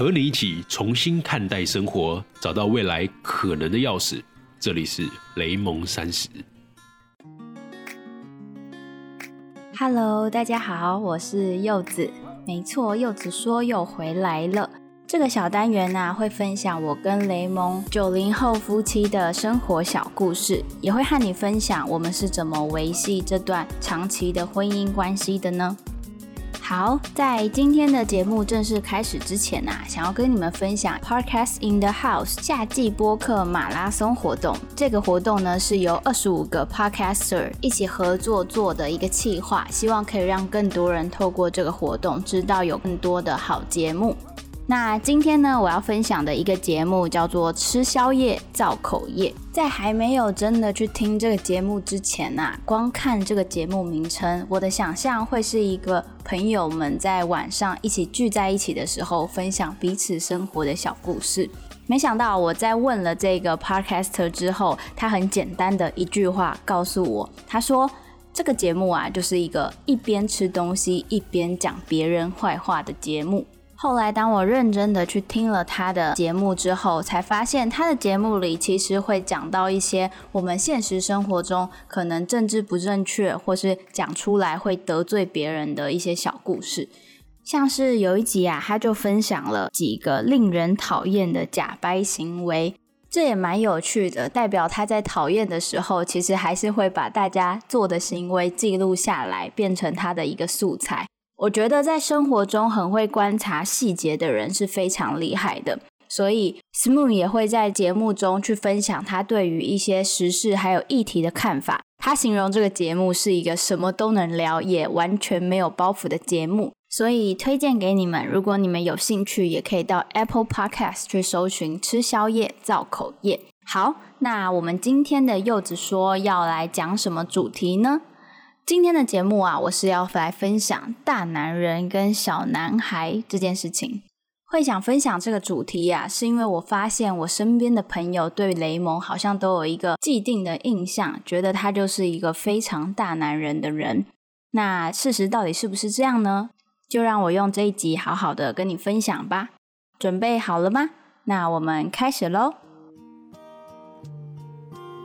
和你一起重新看待生活，找到未来可能的钥匙。这里是雷蒙三十。Hello，大家好，我是柚子。没错，柚子说又回来了。这个小单元呢、会分享我跟雷蒙九零后夫妻的生活小故事，也会和你分享我们是怎么维系这段长期的婚姻关系的呢？好，在今天的节目正式开始之前啊，想要跟你们分享 Podcast in the House 夏季播客马拉松活动。这个活动呢是由二十五个 Podcaster 一起合作做的一个企划，希望可以让更多人透过这个活动知道有更多的好节目。那今天呢，我要分享的一个节目叫做《吃宵夜造口业》。在还没有真的去听这个节目之前啊，光看这个节目名称，我的想象会是一个朋友们在晚上一起聚在一起的时候，分享彼此生活的小故事。没想到我在问了这个 podcaster 之后，他很简单的一句话告诉我，他说。这个节目啊，就是一个一边吃东西一边讲别人坏话的节目。后来，当我认真的去听了他的节目之后，才发现他的节目里其实会讲到一些我们现实生活中可能政治不正确，或是讲出来会得罪别人的一些小故事。像是有一集啊，他就分享了几个令人讨厌的假掰行为，这也蛮有趣的，代表他在讨厌的时候，其实还是会把大家做的行为记录下来，变成他的一个素材。我觉得在生活中很会观察细节的人是非常厉害的，所以 Smoon 也会在节目中去分享他对于一些时事还有议题的看法。他形容这个节目是一个什么都能聊，也完全没有包袱的节目，所以推荐给你们。如果你们有兴趣，也可以到 Apple Podcast 去搜寻“吃宵夜造口业”。好，那我们今天的柚子说要来讲什么主题呢？今天的节目啊，我是要来分享大男人跟小男孩这件事情。会想分享这个主题呀、啊，是因为我发现我身边的朋友对雷蒙好像都有一个既定的印象，觉得他就是一个非常大男人的人。那事实到底是不是这样呢？就让我用这一集好好的跟你分享吧。准备好了吗？那我们开始喽。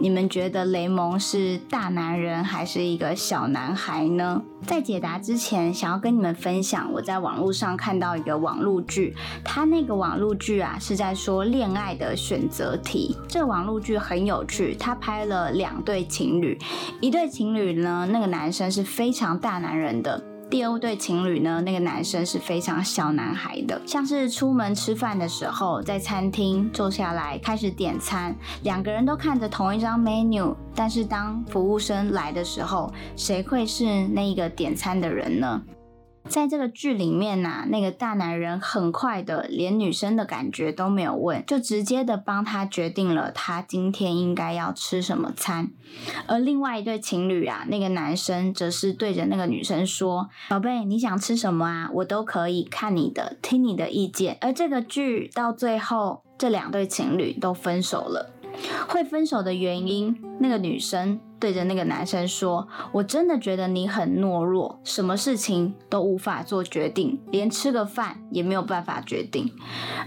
你们觉得雷蒙是大男人还是一个小男孩呢？在解答之前，想要跟你们分享，我在网络上看到一个网络剧，它那个网络剧啊是在说恋爱的选择题。这个网络剧很有趣，它拍了两对情侣，一对情侣呢，那个男生是非常大男人的。第二对情侣呢，那个男生是非常小男孩的，像是出门吃饭的时候，在餐厅坐下来开始点餐，两个人都看着同一张 menu，但是当服务生来的时候，谁会是那个点餐的人呢？在这个剧里面呐、啊，那个大男人很快的，连女生的感觉都没有问，就直接的帮他决定了他今天应该要吃什么餐。而另外一对情侣啊，那个男生则是对着那个女生说：“宝贝，你想吃什么啊？我都可以，看你的，听你的意见。”而这个剧到最后，这两对情侣都分手了。会分手的原因，那个女生对着那个男生说：“我真的觉得你很懦弱，什么事情都无法做决定，连吃个饭也没有办法决定。”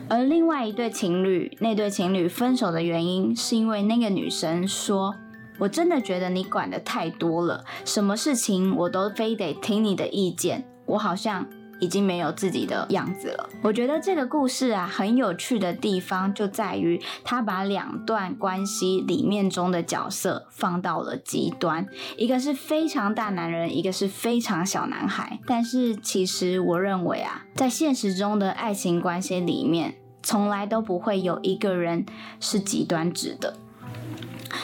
而另外一对情侣，那对情侣分手的原因，是因为那个女生说：“我真的觉得你管得太多了，什么事情我都非得听你的意见，我好像……”已经没有自己的样子了。我觉得这个故事啊，很有趣的地方就在于，他把两段关系里面中的角色放到了极端，一个是非常大男人，一个是非常小男孩。但是其实我认为啊，在现实中的爱情关系里面，从来都不会有一个人是极端值的。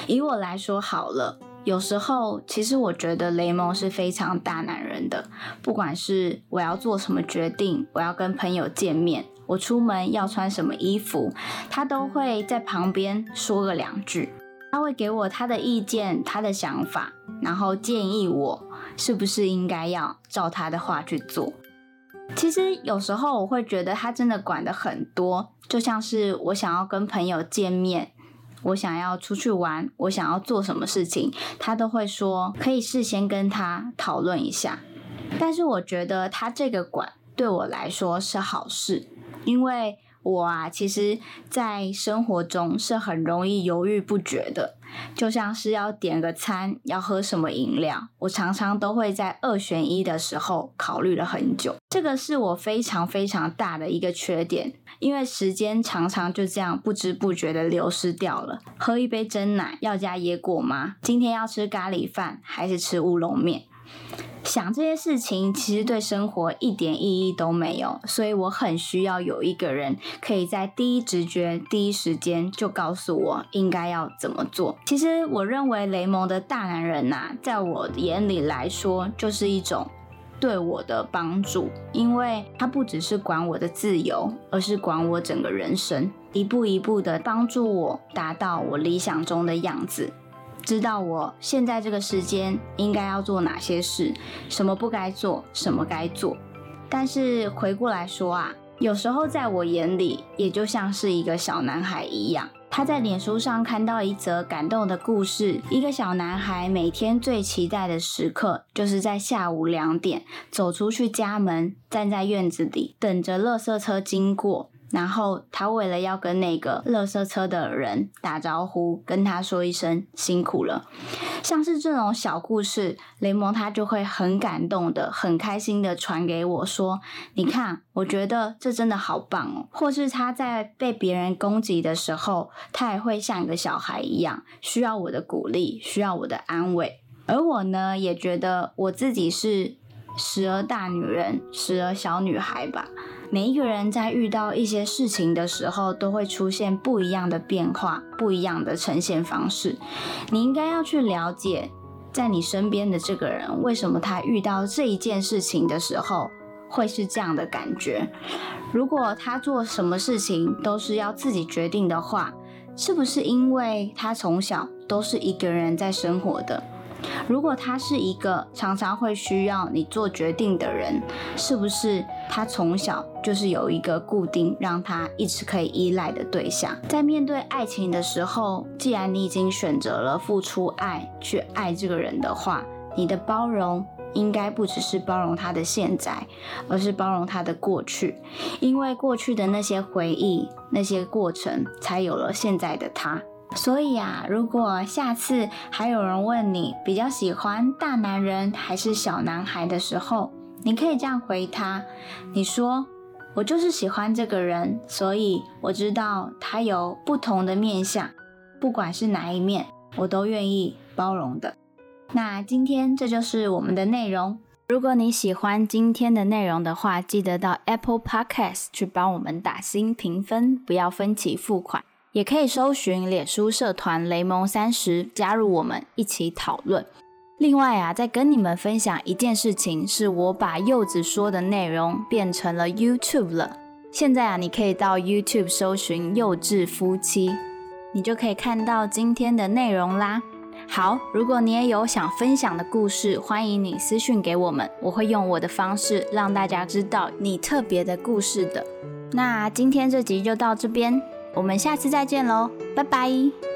以我来说好了。有时候，其实我觉得雷蒙是非常大男人的。不管是我要做什么决定，我要跟朋友见面，我出门要穿什么衣服，他都会在旁边说个两句。他会给我他的意见、他的想法，然后建议我是不是应该要照他的话去做。其实有时候我会觉得他真的管得很多，就像是我想要跟朋友见面。我想要出去玩，我想要做什么事情，他都会说可以事先跟他讨论一下。但是我觉得他这个管对我来说是好事，因为我啊，其实，在生活中是很容易犹豫不决的，就像是要点个餐，要喝什么饮料，我常常都会在二选一的时候考虑了很久。这个是我非常非常大的一个缺点，因为时间常常就这样不知不觉的流失掉了。喝一杯真奶要加椰果吗？今天要吃咖喱饭还是吃乌龙面？想这些事情，其实对生活一点意义都没有，所以我很需要有一个人，可以在第一直觉、第一时间就告诉我应该要怎么做。其实，我认为雷蒙的大男人呐，在我眼里来说，就是一种对我的帮助，因为他不只是管我的自由，而是管我整个人生，一步一步的帮助我达到我理想中的样子。知道我现在这个时间应该要做哪些事，什么不该做，什么该做。但是回过来说啊，有时候在我眼里，也就像是一个小男孩一样。他在脸书上看到一则感动的故事：一个小男孩每天最期待的时刻，就是在下午两点走出去家门，站在院子里等着垃圾车经过。然后他为了要跟那个垃圾车的人打招呼，跟他说一声辛苦了，像是这种小故事，雷蒙他就会很感动的、很开心的传给我说：“你看，我觉得这真的好棒哦。”或是他在被别人攻击的时候，他也会像一个小孩一样，需要我的鼓励，需要我的安慰。而我呢，也觉得我自己是时而大女人，时而小女孩吧。每一个人在遇到一些事情的时候，都会出现不一样的变化，不一样的呈现方式。你应该要去了解，在你身边的这个人，为什么他遇到这一件事情的时候会是这样的感觉？如果他做什么事情都是要自己决定的话，是不是因为他从小都是一个人在生活的？如果他是一个常常会需要你做决定的人，是不是他从小就是有一个固定让他一直可以依赖的对象？在面对爱情的时候，既然你已经选择了付出爱去爱这个人的话，你的包容应该不只是包容他的现在，而是包容他的过去，因为过去的那些回忆、那些过程，才有了现在的他。所以啊，如果下次还有人问你比较喜欢大男人还是小男孩的时候，你可以这样回他：你说我就是喜欢这个人，所以我知道他有不同的面相，不管是哪一面，我都愿意包容的。那今天这就是我们的内容。如果你喜欢今天的内容的话，记得到 Apple Podcast 去帮我们打新评分，不要分期付款。也可以搜寻脸书社团雷蒙三十，加入我们一起讨论。另外啊，再跟你们分享一件事情，是我把柚子说的内容变成了 YouTube 了。现在啊，你可以到 YouTube 搜寻“幼稚夫妻”，你就可以看到今天的内容啦。好，如果你也有想分享的故事，欢迎你私讯给我们，我会用我的方式让大家知道你特别的故事的。那今天这集就到这边。我们下次再见喽，拜拜。